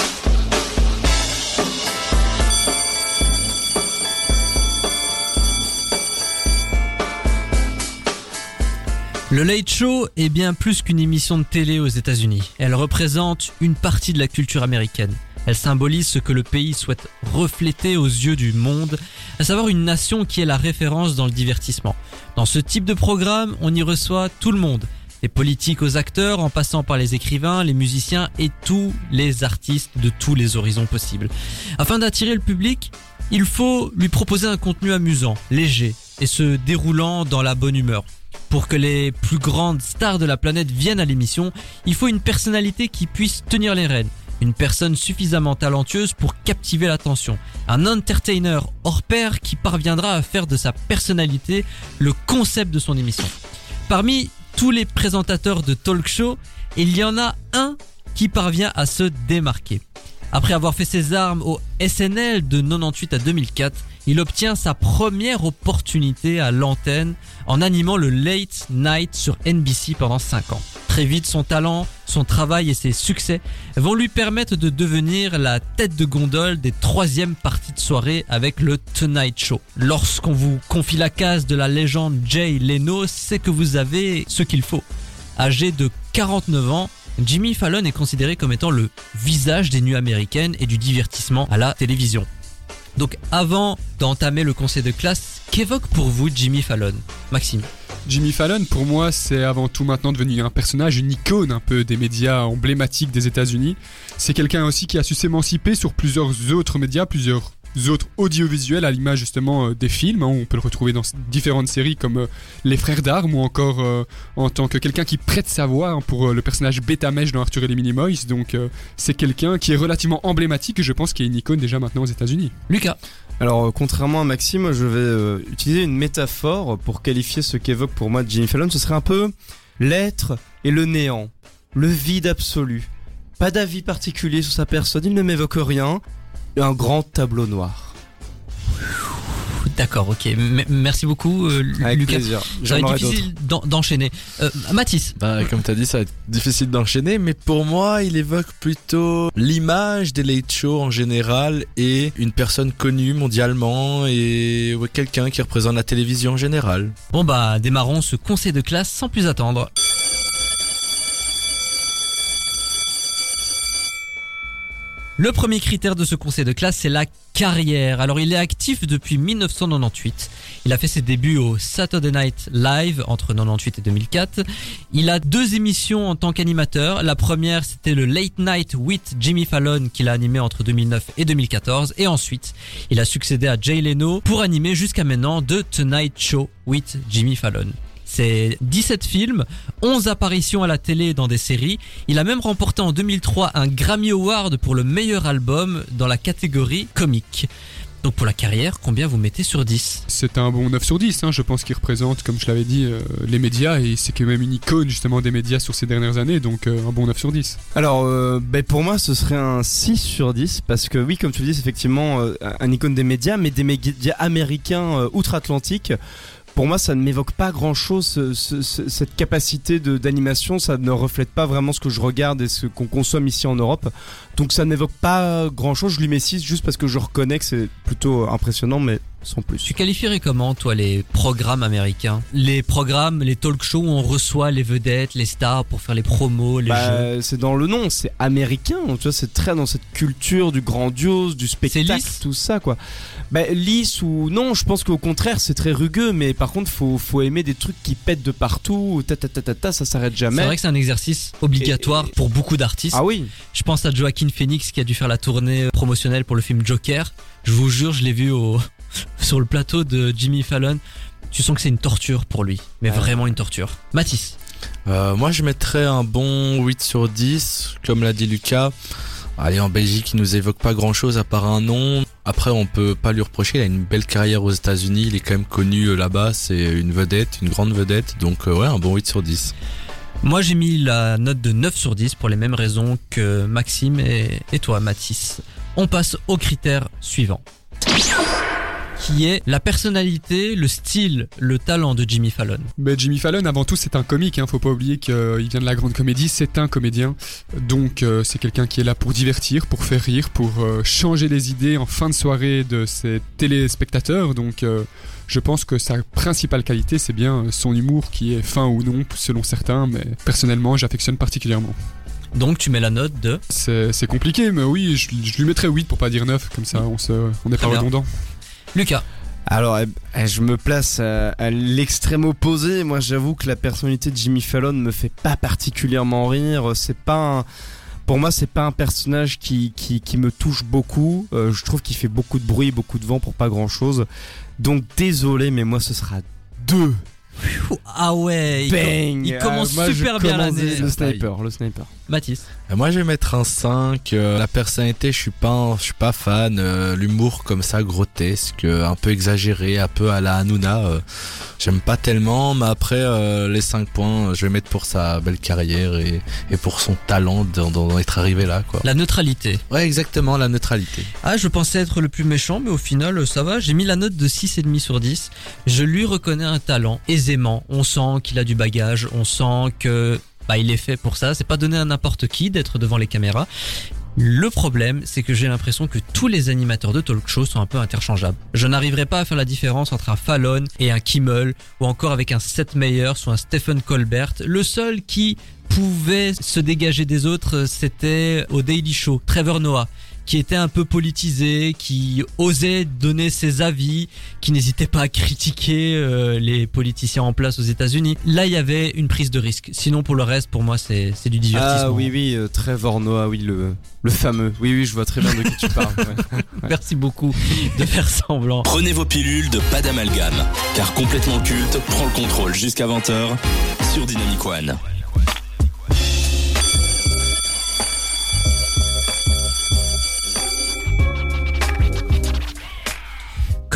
S4: Le Late Show est bien plus qu'une émission de télé aux États-Unis. Elle représente une partie de la culture américaine. Elle symbolise ce que le pays souhaite refléter aux yeux du monde, à savoir une nation qui est la référence dans le divertissement. Dans ce type de programme, on y reçoit tout le monde. Des politiques aux acteurs, en passant par les écrivains, les musiciens et tous les artistes de tous les horizons possibles. Afin d'attirer le public, il faut lui proposer un contenu amusant, léger et se déroulant dans la bonne humeur. Pour que les plus grandes stars de la planète viennent à l'émission, il faut une personnalité qui puisse tenir les rênes. Une personne suffisamment talentueuse pour captiver l'attention. Un entertainer hors pair qui parviendra à faire de sa personnalité le concept de son émission. Parmi tous les présentateurs de talk show, il y en a un qui parvient à se démarquer. Après avoir fait ses armes au SNL de 98 à 2004, il obtient sa première opportunité à l'antenne en animant le Late Night sur NBC pendant 5 ans. Très vite, son talent, son travail et ses succès vont lui permettre de devenir la tête de gondole des troisièmes parties de soirée avec le Tonight Show. Lorsqu'on vous confie la case de la légende Jay Leno, c'est que vous avez ce qu'il faut. Âgé de 49 ans, Jimmy Fallon est considéré comme étant le visage des nuits américaines et du divertissement à la télévision. Donc avant d'entamer le conseil de classe, qu'évoque pour vous Jimmy Fallon Maxime?
S7: Jimmy Fallon, pour moi, c'est avant tout maintenant devenu un personnage, une icône un peu des médias emblématiques des États-Unis. C'est quelqu'un aussi qui a su s'émanciper sur plusieurs autres médias, plusieurs autres audiovisuels à l'image justement euh, des films. hein. on peut le retrouver dans différentes séries comme euh, Les Frères d'Armes ou encore euh, en tant que quelqu'un qui prête sa voix hein, pour euh, le personnage Beta Mèche dans Arthur et les Minimoys. Donc euh, c'est quelqu'un qui est relativement emblématique et je pense qu'il est une icône déjà maintenant aux États-Unis.
S4: Lucas
S6: Alors, contrairement à Maxime, je vais euh, utiliser une métaphore pour qualifier ce qu'évoque pour moi Jimmy Fallon. Ce serait un peu l'être et le néant, le vide absolu. Pas d'avis particulier sur sa personne, il ne m'évoque rien. Un grand tableau noir.
S4: D'accord, ok. M- merci beaucoup euh,
S6: Avec
S4: Lucas.
S6: plaisir.
S4: Ça va être difficile d'en- d'enchaîner. Euh, Mathis
S8: Bah, comme t'as dit, ça va être difficile d'enchaîner, mais pour moi, il évoque plutôt l'image des late shows en général et une personne connue mondialement et ouais, quelqu'un qui représente la télévision en général.
S4: Bon bah démarrons ce conseil de classe sans plus attendre. Le premier critère de ce conseil de classe, c'est la carrière. Alors il est actif depuis 1998. Il a fait ses débuts au Saturday Night Live entre 98 et 2004. Il a deux émissions en tant qu'animateur. La première, c'était le Late Night with Jimmy Fallon qu'il a animé entre 2009 et 2014. Et ensuite, il a succédé à Jay Leno pour animer jusqu'à maintenant The Tonight Show with Jimmy Fallon. C'est 17 films, 11 apparitions à la télé et dans des séries. Il a même remporté en 2003 un Grammy Award pour le meilleur album dans la catégorie comique. Donc pour la carrière, combien vous mettez sur 10
S7: C'est un bon 9 sur 10, hein, je pense qu'il représente, comme je l'avais dit, euh, les médias et c'est quand même une icône justement des médias sur ces dernières années, donc euh, un bon 9 sur 10.
S6: Alors, euh, ben pour moi, ce serait un 6 sur 10 parce que oui, comme tu le dis, c'est effectivement euh, un icône des médias, mais des médias américains euh, outre-Atlantique. Pour moi, ça ne m'évoque pas grand-chose. ce- ce- ce- cette capacité d'animation, ça ne reflète pas vraiment ce que je regarde et ce qu'on consomme ici en Europe. Donc ça ne m'évoque pas grand-chose. Je lui mets 6 juste parce que je reconnais que c'est plutôt impressionnant, mais sans plus.
S4: Tu qualifierais comment, toi, les programmes américains? Les programmes, les talk shows où on reçoit les vedettes, les stars pour faire les promos, les jeux?
S6: Bah, c'est dans le nom, c'est américain, tu vois, c'est très dans cette culture du grandiose, du spectacle, tout ça, quoi. Bah, lisse ou non, je pense qu'au contraire, c'est très rugueux, mais par contre, faut, faut aimer des trucs qui pètent de partout, ta ta ta ta, ta ça s'arrête
S4: C'est
S6: jamais.
S4: vrai que c'est un exercice obligatoire
S6: Et- et-
S4: pour beaucoup d'artistes.
S6: Ah oui,
S4: Je pense à Joaquin Phoenix qui a dû faire la tournée promotionnelle pour le film Joker. Je vous jure, je l'ai vu au [laughs] sur le plateau de Jimmy Fallon. Tu sens que c'est une torture pour lui, mais
S6: Ouais.
S4: vraiment une torture. Mathis,
S8: Euh, moi, je mettrais un bon 8 sur 10, comme l'a dit Lucas. Allez, en Belgique, il nous évoque pas grand chose à part un nom. Après, on peut pas lui reprocher. Il a une belle carrière aux États-Unis. Il est quand même connu euh, là-bas. C'est une vedette, une grande vedette. Donc, euh, ouais, un bon 8 sur 10.
S4: Moi j'ai mis la note de 9 sur 10 pour les mêmes raisons que Maxime et, toi Mathis. On passe au critère suivant. Qui est la personnalité, le style, le talent de Jimmy Fallon?
S7: Mais Jimmy Fallon, avant tout, c'est un comique. Hein. Faut pas oublier qu'il vient de la grande comédie. C'est un comédien. Donc, euh, c'est quelqu'un qui est là pour divertir, pour faire rire, pour euh, changer les idées en fin de soirée de ses téléspectateurs. Euh, je pense que sa principale qualité, c'est bien son humour qui est fin ou non, selon certains. Mais personnellement, j'affectionne particulièrement.
S4: Donc tu mets la note de
S7: C'est compliqué, mais oui, je, je lui mettrais 8 pour pas dire 9. Comme ça, on se, on n'est pas
S4: bien.
S7: redondant.
S4: Lucas.
S6: Alors, eh, eh, je me place à, à l'extrême opposé. Moi, j'avoue que la personnalité de Jimmy Fallon me fait pas particulièrement rire. C'est pas un- Pour moi, c'est pas un personnage qui, qui, qui me touche beaucoup. Euh, je trouve qu'il fait beaucoup de bruit, beaucoup de vent pour pas grand chose. Donc, désolé, mais moi, ce sera deux.
S4: Ah ouais, il,
S6: Bang
S4: il commence
S6: Ah, moi,
S4: super bien l'année.
S6: Le sniper, le sniper.
S4: Mathis.
S8: Et moi, je vais mettre un 5. euh, la personnalité, je suis pas, je suis pas fan. euh, L'humour comme ça, grotesque, euh, un peu exagéré, un peu à la Hanouna. euh, J'aime pas tellement, mais après, euh, les 5 points, je vais mettre pour sa belle carrière et, et pour son talent d'en d'en être arrivé là, quoi.
S4: La neutralité.
S8: Ouais, exactement, la neutralité.
S4: Ah, je pensais être le plus méchant, mais au final, ça va. J'ai mis la note de 6,5 sur 10. Je lui reconnais un talent, aisément. On sent qu'il a du bagage, on sent que bah, il est fait pour ça. C'est pas donné à n'importe qui d'être devant les caméras. Le problème, c'est que j'ai l'impression que tous les animateurs de talk show sont un peu interchangeables. Je n'arriverai pas à faire la différence entre un Fallon et un Kimmel, ou encore avec un Seth Meyers ou un Stephen Colbert. Le seul qui pouvait se dégager des autres, c'était au Daily Show, Trevor Noah qui était un peu politisé, qui osait donner ses avis, qui n'hésitait pas à critiquer euh, les politiciens en place aux États-Unis. Là, il y avait une prise de risque. Sinon, pour le reste, pour moi, c'est c'est du divertissement.
S6: Ah oui, oui, euh, Trevor Noah, oui, le, le fameux. Oui, oui, je vois très bien de qui tu parles. ouais. [laughs]
S4: Merci beaucoup de faire semblant.
S3: Prenez vos pilules de pas d'amalgame, car complètement culte prend le contrôle jusqu'à 20h sur Dynamic One.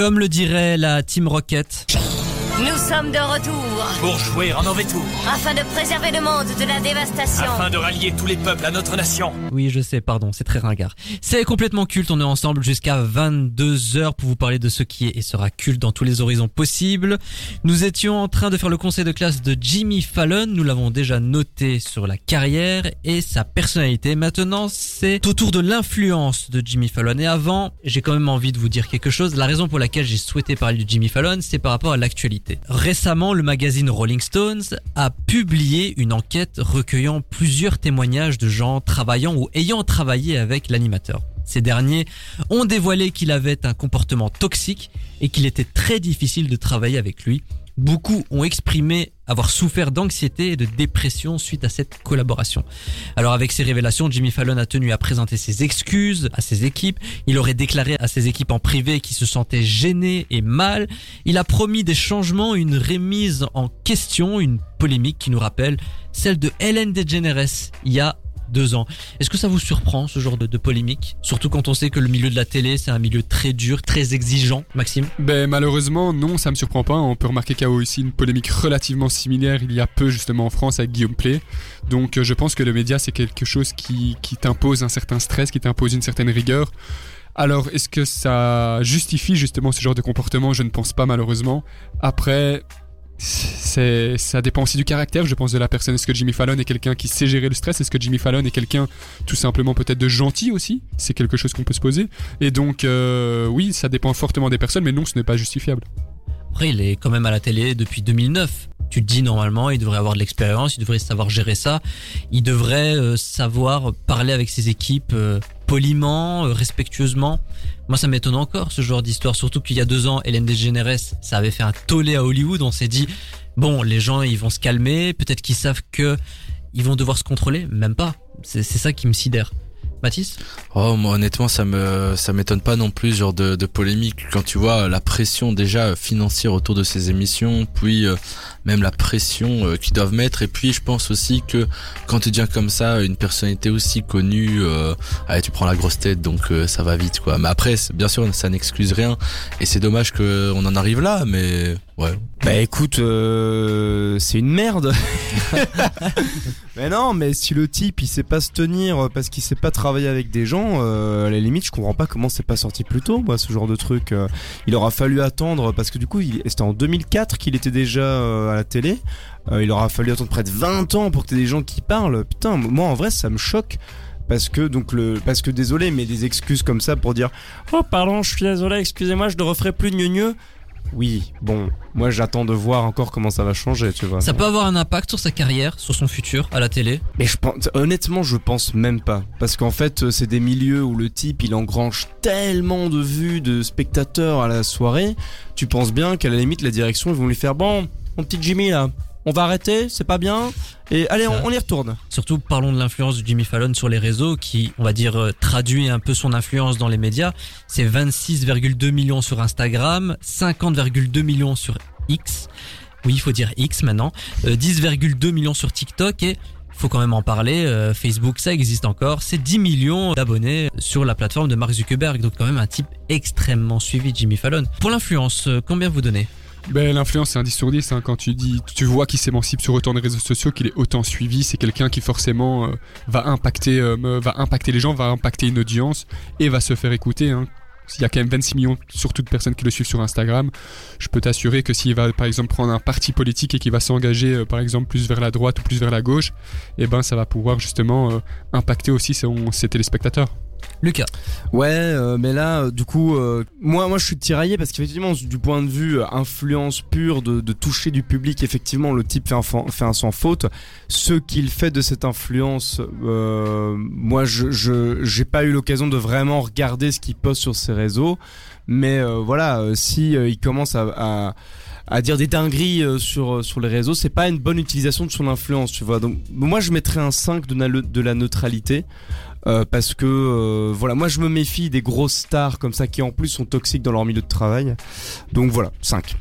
S4: Comme le dirait la Team Rocket,
S9: Nous sommes de retour
S1: Pour jouer en mauvais tour,
S9: afin de préserver le monde de la dévastation.
S1: afin de rallier tous les peuples à notre nation.
S4: Oui, je sais, pardon, c'est très ringard. C'est complètement culte, on est ensemble jusqu'à 22h pour vous parler de ce qui est et sera culte dans tous les horizons possibles. Nous étions en train de faire le conseil de classe de Jimmy Fallon, nous l'avons déjà noté sur la carrière et sa personnalité. Maintenant, c'est au tour de l'influence de Jimmy Fallon. Et avant, j'ai quand même envie de vous dire quelque chose. La raison pour laquelle j'ai souhaité parler de Jimmy Fallon, c'est par rapport à l'actualité. Récemment, le magazine Rolling Stones a publié une enquête recueillant plusieurs témoignages de gens travaillant ou ayant travaillé avec l'animateur. Ces derniers ont dévoilé qu'il avait un comportement toxique et qu'il était très difficile de travailler avec lui. Beaucoup ont exprimé avoir souffert d'anxiété et de dépression suite à cette collaboration. Alors avec ces révélations, Jimmy Fallon a tenu à présenter ses excuses à ses équipes. Il aurait déclaré à ses équipes en privé qu'il se sentait gêné et mal. Il a promis des changements, une remise en question, une polémique qui nous rappelle celle de Hélène DeGeneres il y a deux ans. Est-ce que ça vous surprend ce genre de, polémique? Surtout quand on sait que le milieu de la télé c'est un milieu très dur, très exigeant. Maxime?
S7: Ben malheureusement non, ça me surprend pas. On peut remarquer qu'il y a aussi une polémique relativement similaire il y a peu justement en France avec Guillaume Play. Donc euh, je pense que le média c'est quelque chose qui, qui t'impose un certain stress, qui t'impose une certaine rigueur. Alors, est-ce que ça justifie justement ce genre de comportement? Je ne pense pas malheureusement. Après, ça dépend aussi du caractère, je pense, de la personne. Est-ce que Jimmy Fallon est quelqu'un qui sait gérer le stress? Est-ce que Jimmy Fallon est quelqu'un tout simplement peut-être de gentil aussi? C'est quelque chose qu'on peut se poser. Et donc, euh, oui, ça dépend fortement des personnes, mais non, ce n'est pas justifiable.
S4: Après, il est quand même à la télé depuis 2009. Tu te dis normalement, il devrait avoir de l'expérience, il devrait savoir gérer ça, il devrait euh, savoir parler avec ses équipes euh, poliment, respectueusement. Moi, ça m'étonne encore ce genre d'histoire, surtout qu'il y a deux ans, Hélène DeGeneres, ça avait fait un tollé à Hollywood. On s'est dit, bon, les gens, ils vont se calmer, peut-être qu'ils savent que ils vont devoir se contrôler, même pas. C'est c'est ça qui me sidère. Mathis
S8: Oh, moi, honnêtement, ça me, ça m'étonne pas non plus, genre de, de polémique. Quand tu vois la pression déjà financière autour de ces émissions, puis euh, même la pression euh, qu'ils doivent mettre. Et puis, je pense aussi que quand tu deviens comme ça, une personnalité aussi connue, euh, allez, tu prends la grosse tête, donc euh, ça va vite, quoi. Mais après, bien sûr, ça n'excuse rien. Et c'est dommage qu'on en arrive là, mais ouais.
S6: Bah écoute, euh, c'est une merde. [laughs] mais non, mais si le type il sait pas se tenir parce qu'il sait pas travailler avec des gens, euh, à la limite, je comprends pas comment c'est pas sorti plus tôt, moi, ce genre de truc. Euh, il aura fallu attendre parce que du coup, c'était en 2004 qu'il était déjà euh, à la télé. Euh, il aura fallu attendre près de 20 ans pour que t'aies des gens qui parlent. Putain, moi en vrai, ça me choque. Parce que donc le parce que désolé mais des excuses comme ça pour dire oh pardon je suis désolé excusez-moi je ne referai plus de gneu oui, bon, moi j'attends de voir encore comment ça va changer, tu vois.
S4: Ça peut avoir un impact sur sa carrière, sur son futur à la télé?
S6: Mais je pense, honnêtement, je pense même pas. Parce qu'en fait, euh, c'est des milieux où le type il engrange tellement de vues, de spectateurs à la soirée. Tu penses bien qu'à la limite, la direction, ils vont lui faire Bon, mon petit Jimmy là, on va arrêter, c'est pas bien. Et allez, on, on y retourne.
S4: Surtout, parlons de l'influence de Jimmy Fallon sur les réseaux, qui, on va dire, euh, traduit un peu son influence dans les médias. C'est 26,2 millions sur Instagram, 50,2 millions sur X. Oui, il faut dire X maintenant. euh, 10,2 millions sur TikTok et faut quand même en parler. euh, Facebook, ça existe encore. C'est 10 millions d'abonnés sur la plateforme de Mark Zuckerberg. Donc quand même un type extrêmement suivi, Jimmy Fallon. Pour l'influence, euh, combien vous donnez?
S7: Ben, l'influence, c'est un 10 sur 10. Quand tu dis, tu vois qu'il s'émancipe sur autant de réseaux sociaux, qu'il est autant suivi, c'est quelqu'un qui forcément euh, va impacter, euh, va impacter les gens, va impacter une audience et va se faire écouter. Hein. Il y a quand même 26 millions, surtout de personnes qui le suivent sur Instagram. Je peux t'assurer que s'il va, par exemple, prendre un parti politique et qu'il va s'engager, euh, par exemple, plus vers la droite ou plus vers la gauche, eh ben, ça va pouvoir justement impacter aussi son- ses téléspectateurs.
S4: Lucas.
S6: Ouais, euh, mais là, euh, du coup, euh, moi, moi, je suis tiraillé parce qu'effectivement, du point de vue influence pure de, toucher du public, effectivement, le type fait un, fa- fait un sans faute. Ce qu'il fait de cette influence, moi, je, j'ai pas eu l'occasion de vraiment regarder ce qu'il poste sur ses réseaux, mais voilà, si il commence à, à dire des dingueries sur sur les réseaux, c'est pas une bonne utilisation de son influence, tu vois. Donc moi je mettrais un 5 de, de la neutralité euh, parce que euh, voilà, moi je me méfie des grosses stars comme ça qui en plus sont toxiques dans leur milieu de travail. Donc voilà, 5.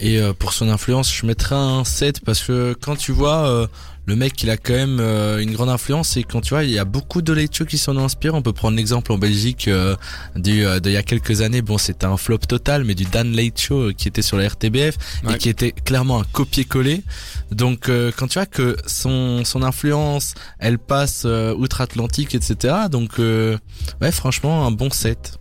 S8: Et euh, pour son influence, je mettrais un 7 parce que quand tu vois euh, le mec, il a quand même euh, une grande influence et quand tu vois, il y a beaucoup de late shows qui s'en inspirent. On peut prendre l'exemple en Belgique euh, du euh, d'il y a quelques années. Bon, c'était un flop total, mais du Dan Late Show euh, qui était sur la RTBF
S7: Ouais.
S8: et qui était clairement un copier-coller. Donc euh, quand tu vois que son son influence, elle passe euh, outre-Atlantique, etc. Donc euh, ouais, franchement, un bon 7.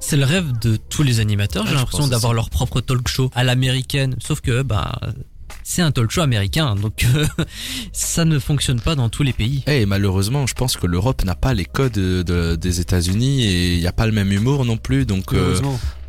S4: C'est le rêve de tous les animateurs, j'ai
S8: Ouais, je
S4: l'impression d'avoir leur propre talk show à l'américaine. Sauf que, bah, c'est un talk show américain, donc euh, [laughs] ça ne fonctionne pas dans tous les pays.
S8: Eh, Et malheureusement, je pense que l'Europe n'a pas les codes de- de- des États-Unis et il n'y a pas le même humour non plus. Donc, euh.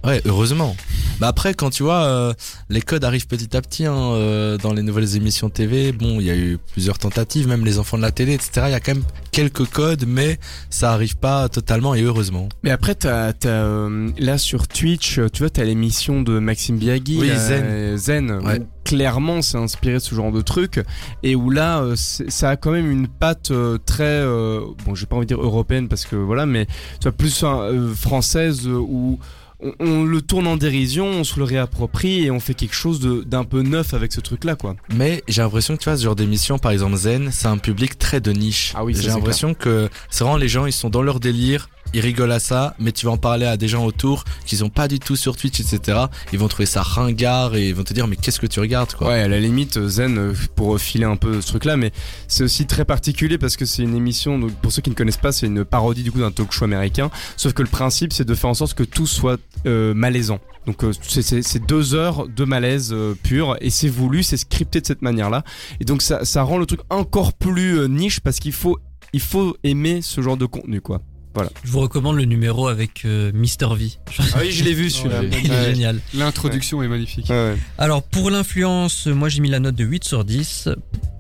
S8: Ouais, heureusement. Bah après, quand tu vois, euh, les codes arrivent petit à petit hein, euh, dans les nouvelles émissions TV. Bon, il y a eu plusieurs tentatives, même les enfants de la télé, etc. Il y a quand même quelques codes, mais ça arrive pas totalement et heureusement.
S6: Mais après t'as t'as euh, là sur Twitch, tu vois t'as l'émission de Maxime Biagui,
S8: Oui, Zen.
S6: Zen.
S8: Ouais.
S6: où clairement c'est inspiré de ce genre de truc et où là ça a quand même une patte très bon j'ai pas envie de dire européenne parce que voilà mais tu vois plus euh, française euh, où on, on le tourne en dérision, on se le réapproprie et on fait quelque chose de- d'un peu neuf avec ce truc là quoi.
S8: Mais j'ai l'impression que tu vois, ce genre d'émission, par exemple Zen, c'est un public très de niche.
S6: Ah oui, ça,
S8: j'ai l'impression que c'est vraiment les gens, ils sont dans leur délire. Ils rigolent à ça, mais tu vas en parler à des gens autour qui sont pas du tout sur Twitch, etc. Ils vont trouver ça ringard et ils vont te dire mais qu'est-ce que tu regardes quoi?
S6: Ouais, à la limite, euh, Zen, euh, pour filer un peu ce truc-là, mais c'est aussi très particulier parce que c'est une émission, donc pour ceux qui ne connaissent pas, c'est une parodie du coup d'un talk show américain, sauf que le principe c'est de faire en sorte que tout soit euh, malaisant. Donc c'est- deux heures de malaise pur et c'est voulu, c'est scripté de cette manière-là. Et donc ça, ça rend le truc encore plus niche parce qu'il faut, il faut aimer ce genre de contenu quoi.
S4: Je vous recommande le numéro avec euh, Mr V.
S6: Ah oui, je l'ai vu celui-là.
S4: Il est génial.
S7: L'introduction est magnifique.
S6: Ouais, ouais.
S4: Alors pour l'influence, moi j'ai mis la note de 8 sur 10.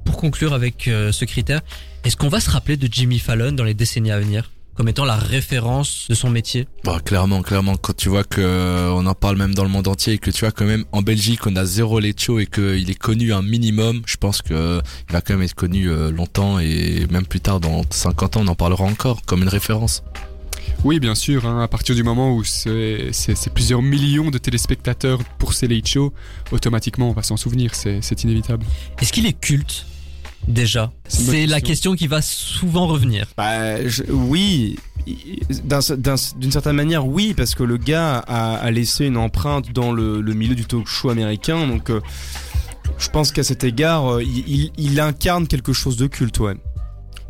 S4: Pour conclure avec euh, ce critère, est-ce qu'on va se rappeler de Jimmy Fallon dans les décennies à venir? Comme étant la référence de son métier
S8: Bah, clairement, clairement, quand tu vois que euh, on en parle même dans le monde entier et que tu vois quand même en Belgique on a zéro Lecho et qu'il est connu un minimum, je pense que euh, il va quand même être connu euh, longtemps et même plus tard dans 50 ans on en parlera encore comme une référence.
S7: Oui, bien sûr, hein, à partir du moment où c'est plusieurs millions de téléspectateurs pour ces late shows, automatiquement on va s'en souvenir, c'est c'est inévitable.
S4: Est-ce qu'il est culte? Déjà
S7: C'est
S4: la
S7: question.
S4: qui va souvent revenir.
S6: Bah, je- oui, i- d'un- d'un- d'une certaine manière, oui, parce que le gars a, a laissé une empreinte dans le, le milieu du talk show américain, donc euh, je pense qu'à cet égard, euh, il, il- il incarne quelque chose de culte, ouais.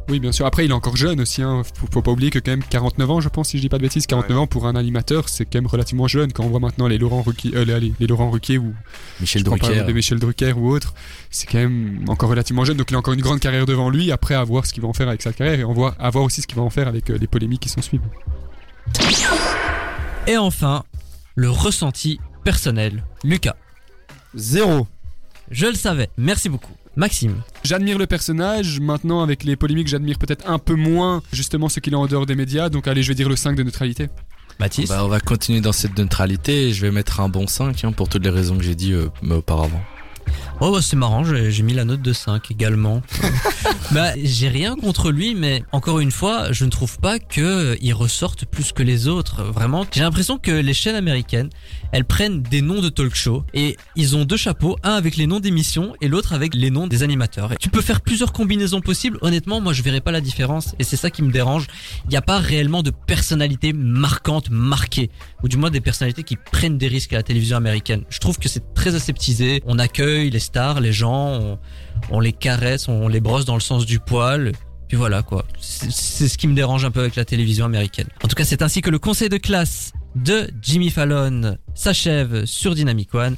S7: Oui, bien sûr. Après, il est encore jeune aussi. Hein. Faut, faut pas oublier que quand même 49 ans, je pense, si je dis pas de bêtises, 49 ans pour un animateur, c'est quand même relativement jeune. Quand on voit maintenant les Laurent Ruquier, euh, les, les Laurent Ruquier ou
S8: Michel
S7: pas
S8: Drucker.
S7: Michel Drucker ou autre, c'est quand même encore relativement jeune. Donc il a encore une grande carrière devant lui. Après, à voir ce qu'il va en faire avec sa carrière et on voit à voir aussi ce qu'il va en faire avec euh, les polémiques qui s'en suivent.
S4: Et enfin, le ressenti personnel. Lucas,
S6: Zéro.
S4: je le savais. Merci beaucoup. Maxime,
S7: J'admire le personnage. Maintenant, avec les polémiques, j'admire peut-être un peu moins justement ce qu'il est en dehors des médias. Donc allez, je vais dire le 5 de neutralité.
S4: Baptiste.
S8: Bah, on va continuer dans cette neutralité et je vais mettre un bon 5 hein, pour toutes les raisons que j'ai dit euh, auparavant.
S4: Oh bah c'est marrant, j'ai mis la note de 5 également. [laughs] bah j'ai rien contre lui, mais encore une fois, je ne trouve pas que euh, ressorte plus que les autres. Vraiment, j'ai l'impression que les chaînes américaines, elles prennent des noms de talk show et ils ont deux chapeaux, un avec les noms d'émissions et l'autre avec les noms des animateurs. Et tu peux faire plusieurs combinaisons possibles. Honnêtement, moi je verrais pas la différence et c'est ça qui me dérange. Il n'y a pas réellement de personnalité marquante, marquée, ou du moins des personnalités qui prennent des risques à la télévision américaine. Je trouve que c'est très aseptisé. On accueille les stars, les gens, on, on les caresse, on les brosse dans le sens du poil. Puis voilà quoi. C'est c'est ce qui me dérange un peu avec la télévision américaine. En tout cas, c'est ainsi que le conseil de classe de Jimmy Fallon s'achève sur Dynamic One.